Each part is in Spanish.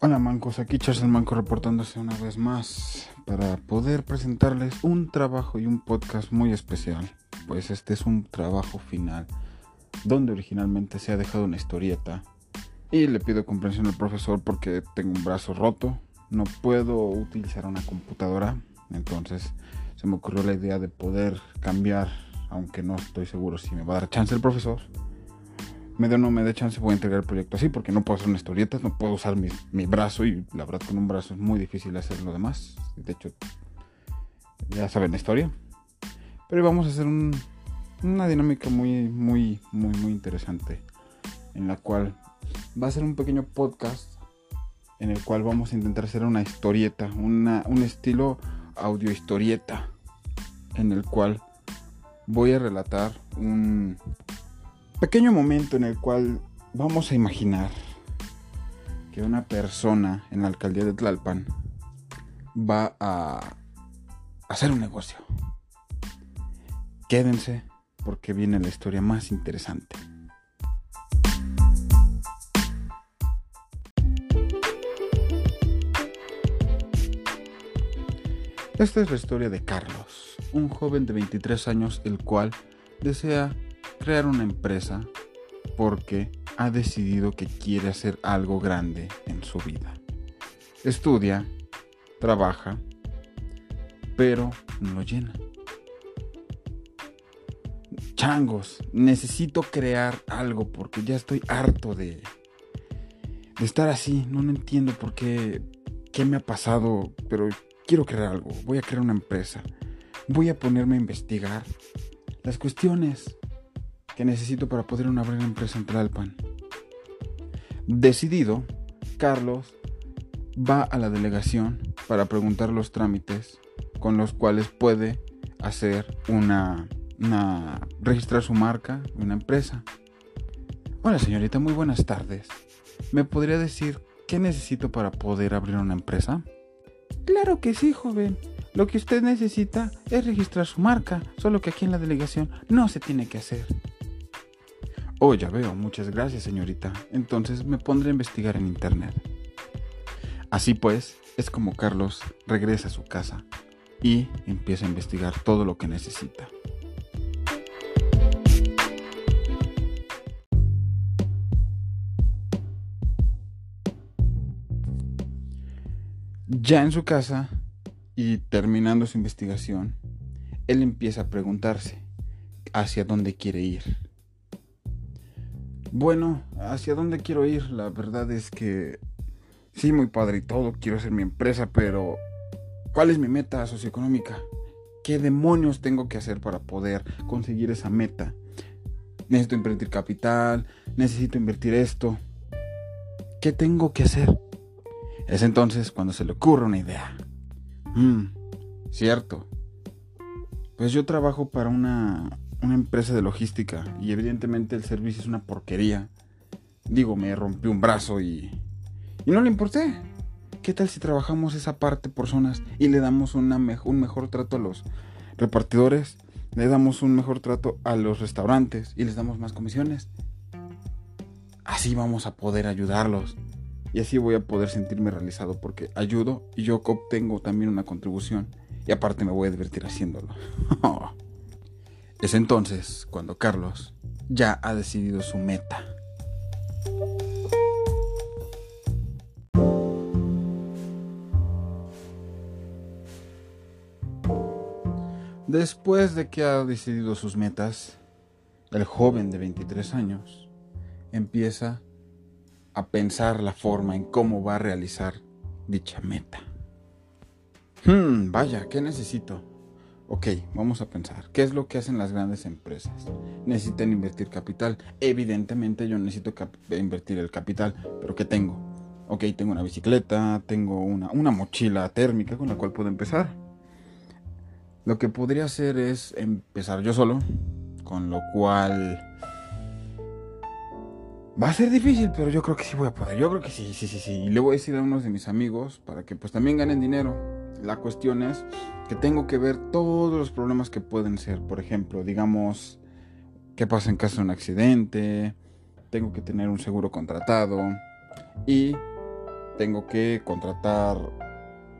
Hola mancos, aquí Charles el Manco reportándose una vez más para poder presentarles un trabajo y un podcast muy especial. Pues este es un trabajo final donde originalmente se ha dejado una historieta. Y le pido comprensión al profesor porque tengo un brazo roto, no puedo utilizar una computadora, entonces se me ocurrió la idea de poder cambiar, aunque no estoy seguro si me va a dar chance el profesor me dé o no me dé chance, voy a entregar el proyecto así, porque no puedo hacer una historieta, no puedo usar mi, mi, brazo y la verdad con un brazo es muy difícil hacer lo demás. De hecho, ya saben la historia. Pero vamos a hacer un, una dinámica muy, muy, muy, muy interesante, en la cual va a ser un pequeño podcast en el cual vamos a intentar hacer una historieta, una, un estilo audio historieta, en el cual voy a relatar un, pequeño momento en el cual vamos a imaginar que una persona en la alcaldía de Tlalpan va a hacer un negocio. Quédense porque viene la historia más interesante. Esta es la historia de Carlos, un joven de 23 años el cual desea crear una empresa porque ha decidido que quiere hacer algo grande en su vida. Estudia, trabaja, pero no lo llena. Changos, necesito crear algo porque ya estoy harto de, de estar así. No, no entiendo por qué, qué me ha pasado, pero quiero crear algo. Voy a crear una empresa. Voy a ponerme a investigar las cuestiones que necesito para poder una empresa en Tlalpan. Decidido, Carlos va a la delegación para preguntar los trámites con los cuales puede hacer una, una registrar su marca, una empresa. Hola señorita, muy buenas tardes. ¿Me podría decir qué necesito para poder abrir una empresa? Claro que sí, joven. Lo que usted necesita es registrar su marca, solo que aquí en la delegación no se tiene que hacer. Oh, ya veo, muchas gracias señorita. Entonces me pondré a investigar en internet. Así pues, es como Carlos regresa a su casa y empieza a investigar todo lo que necesita. Ya en su casa y terminando su investigación, él empieza a preguntarse hacia dónde quiere ir. Bueno, ¿hacia dónde quiero ir? La verdad es que sí, muy padre y todo, quiero hacer mi empresa, pero ¿cuál es mi meta socioeconómica? ¿Qué demonios tengo que hacer para poder conseguir esa meta? Necesito invertir capital, necesito invertir esto. ¿Qué tengo que hacer? Es entonces cuando se le ocurre una idea. Mmm, cierto. Pues yo trabajo para una una empresa de logística y evidentemente el servicio es una porquería. Digo, me rompí un brazo y, y no le importé. ¿Qué tal si trabajamos esa parte por zonas y le damos una un mejor trato a los repartidores? Le damos un mejor trato a los restaurantes y les damos más comisiones. Así vamos a poder ayudarlos. Y así voy a poder sentirme realizado porque ayudo y yo obtengo también una contribución. Y aparte me voy a divertir haciéndolo. Es entonces cuando Carlos ya ha decidido su meta. Después de que ha decidido sus metas, el joven de 23 años empieza a pensar la forma en cómo va a realizar dicha meta. Hmm, vaya, ¿qué necesito? Ok, vamos a pensar, ¿qué es lo que hacen las grandes empresas? Necesitan invertir capital. Evidentemente yo necesito invertir el capital, pero ¿qué tengo? Ok, tengo una bicicleta, tengo una, una mochila térmica con la cual puedo empezar. Lo que podría hacer es empezar yo solo, con lo cual va a ser difícil, pero yo creo que sí voy a poder. Yo creo que sí, sí, sí, sí. Y le voy a decir a unos de mis amigos para que pues también ganen dinero la cuestión es que tengo que ver todos los problemas que pueden ser. Por ejemplo, digamos, qué pasa en caso de un accidente, tengo que tener un seguro contratado y tengo que contratar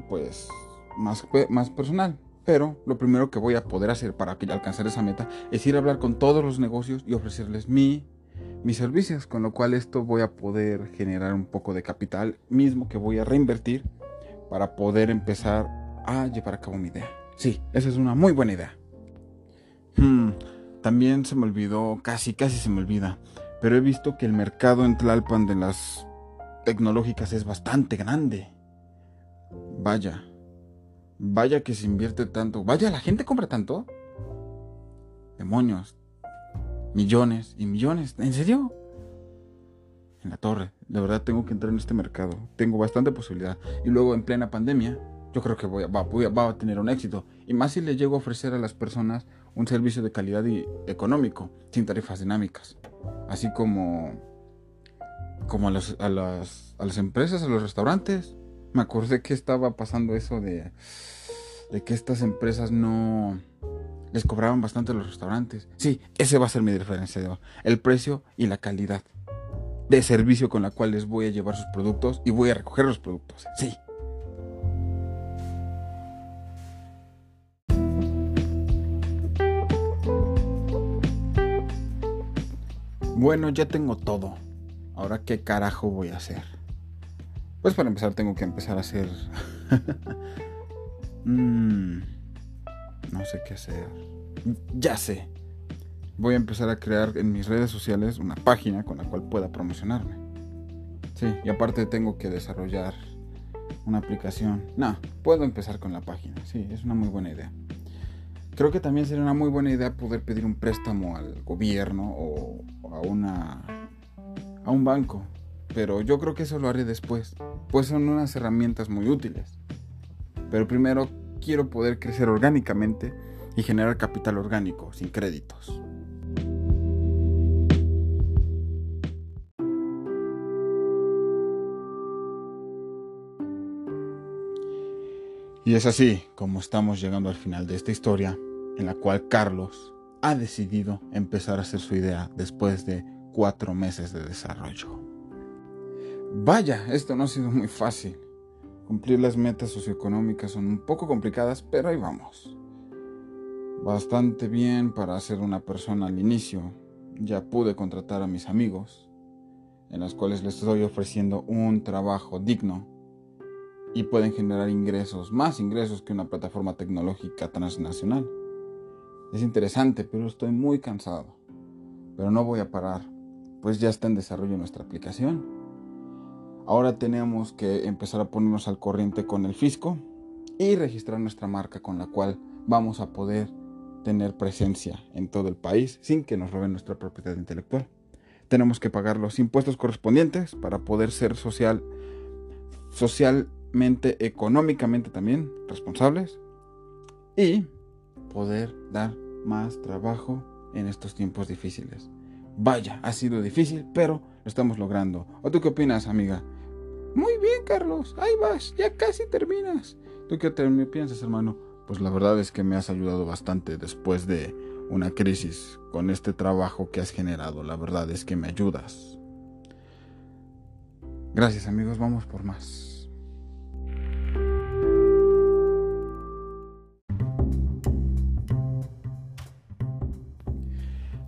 pues más, más personal. Pero lo primero que voy a poder hacer para alcanzar esa meta es ir a hablar con todos los negocios y ofrecerles mi, mis servicios, con lo cual esto voy a poder generar un poco de capital mismo que voy a reinvertir para poder empezar a llevar a cabo mi idea. Sí, esa es una muy buena idea. Hmm, también se me olvidó, casi, casi se me olvida, pero he visto que el mercado en Tlalpan de las tecnológicas es bastante grande. Vaya, vaya que se invierte tanto. Vaya, la gente compra tanto. Demonios. Millones y millones. ¿En serio? En la torre. De verdad tengo que entrar en este mercado. Tengo bastante posibilidad. Y luego en plena pandemia, yo creo que voy a, va, a, tener un éxito. Y más si le llego a ofrecer a las personas un servicio de calidad y económico, sin tarifas dinámicas. Así como como a, las, a, las, empresas, a los restaurantes. Me acordé que estaba pasando eso de, de que estas empresas no les cobraban bastante los restaurantes. Sí, ese va a ser mi diferenciador. El precio y la calidad de servicio con la cual les voy a llevar sus productos y voy a recoger los productos. Sí. Bueno, ya tengo todo. Ahora, ¿qué carajo voy a hacer? Pues para empezar tengo que empezar a hacer... Mm, no sé qué hacer. Ya sé. Voy a empezar a crear en mis redes sociales una página con la cual pueda promocionarme. Sí, y aparte tengo que desarrollar una aplicación. No, puedo empezar con la página. Sí, es una muy buena idea. Creo que también sería una muy buena idea poder pedir un préstamo al gobierno o a una a un banco, pero yo creo que eso lo haré después, pues son unas herramientas muy útiles. Pero primero quiero poder crecer orgánicamente y generar capital orgánico, sin créditos. Y es así como estamos llegando al final de esta historia, en la cual Carlos ha decidido empezar a hacer su idea después de cuatro meses de desarrollo. Vaya, esto no ha sido muy fácil. Cumplir las metas socioeconómicas son un poco complicadas, pero ahí vamos. Bastante bien para ser una persona al inicio. Ya pude contratar a mis amigos, en los cuales les estoy ofreciendo un trabajo digno y pueden generar ingresos, más ingresos que una plataforma tecnológica transnacional. Es interesante, pero estoy muy cansado. Pero no voy a parar pues ya está en desarrollo nuestra aplicación. Ahora tenemos que empezar a ponernos al corriente con el fisco y registrar nuestra marca con la cual vamos a poder tener presencia en todo el país sin que nos roben nuestra propiedad intelectual. Tenemos que pagar los impuestos correspondientes para poder ser social, socialmente, económicamente también responsables y poder dar más trabajo en estos tiempos difíciles. Vaya, ha sido difícil, pero lo estamos logrando. ¿O tú qué opinas, amiga? Muy bien, Carlos. Ahí vas, ya casi terminas. ¿Tú qué piensas, hermano? Pues la verdad es que me has ayudado bastante después de una crisis con este trabajo que has generado. La verdad es que me ayudas. Gracias, amigos. Vamos por más.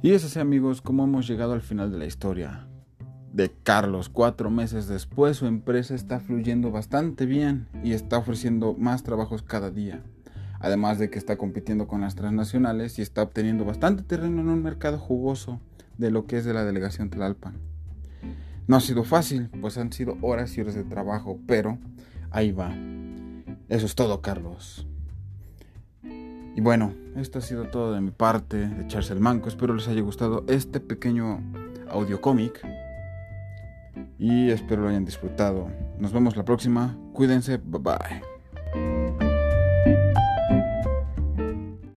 Y es así amigos como hemos llegado al final de la historia de Carlos. Cuatro meses después su empresa está fluyendo bastante bien y está ofreciendo más trabajos cada día. Además de que está compitiendo con las transnacionales y está obteniendo bastante terreno en un mercado jugoso de lo que es de la delegación Tlalpan. No ha sido fácil, pues han sido horas y horas de trabajo, pero ahí va. Eso es todo, Carlos. Y bueno, esto ha sido todo de mi parte, de el manco. Espero les haya gustado este pequeño audio cómic. Y espero lo hayan disfrutado. Nos vemos la próxima. Cuídense. Bye bye.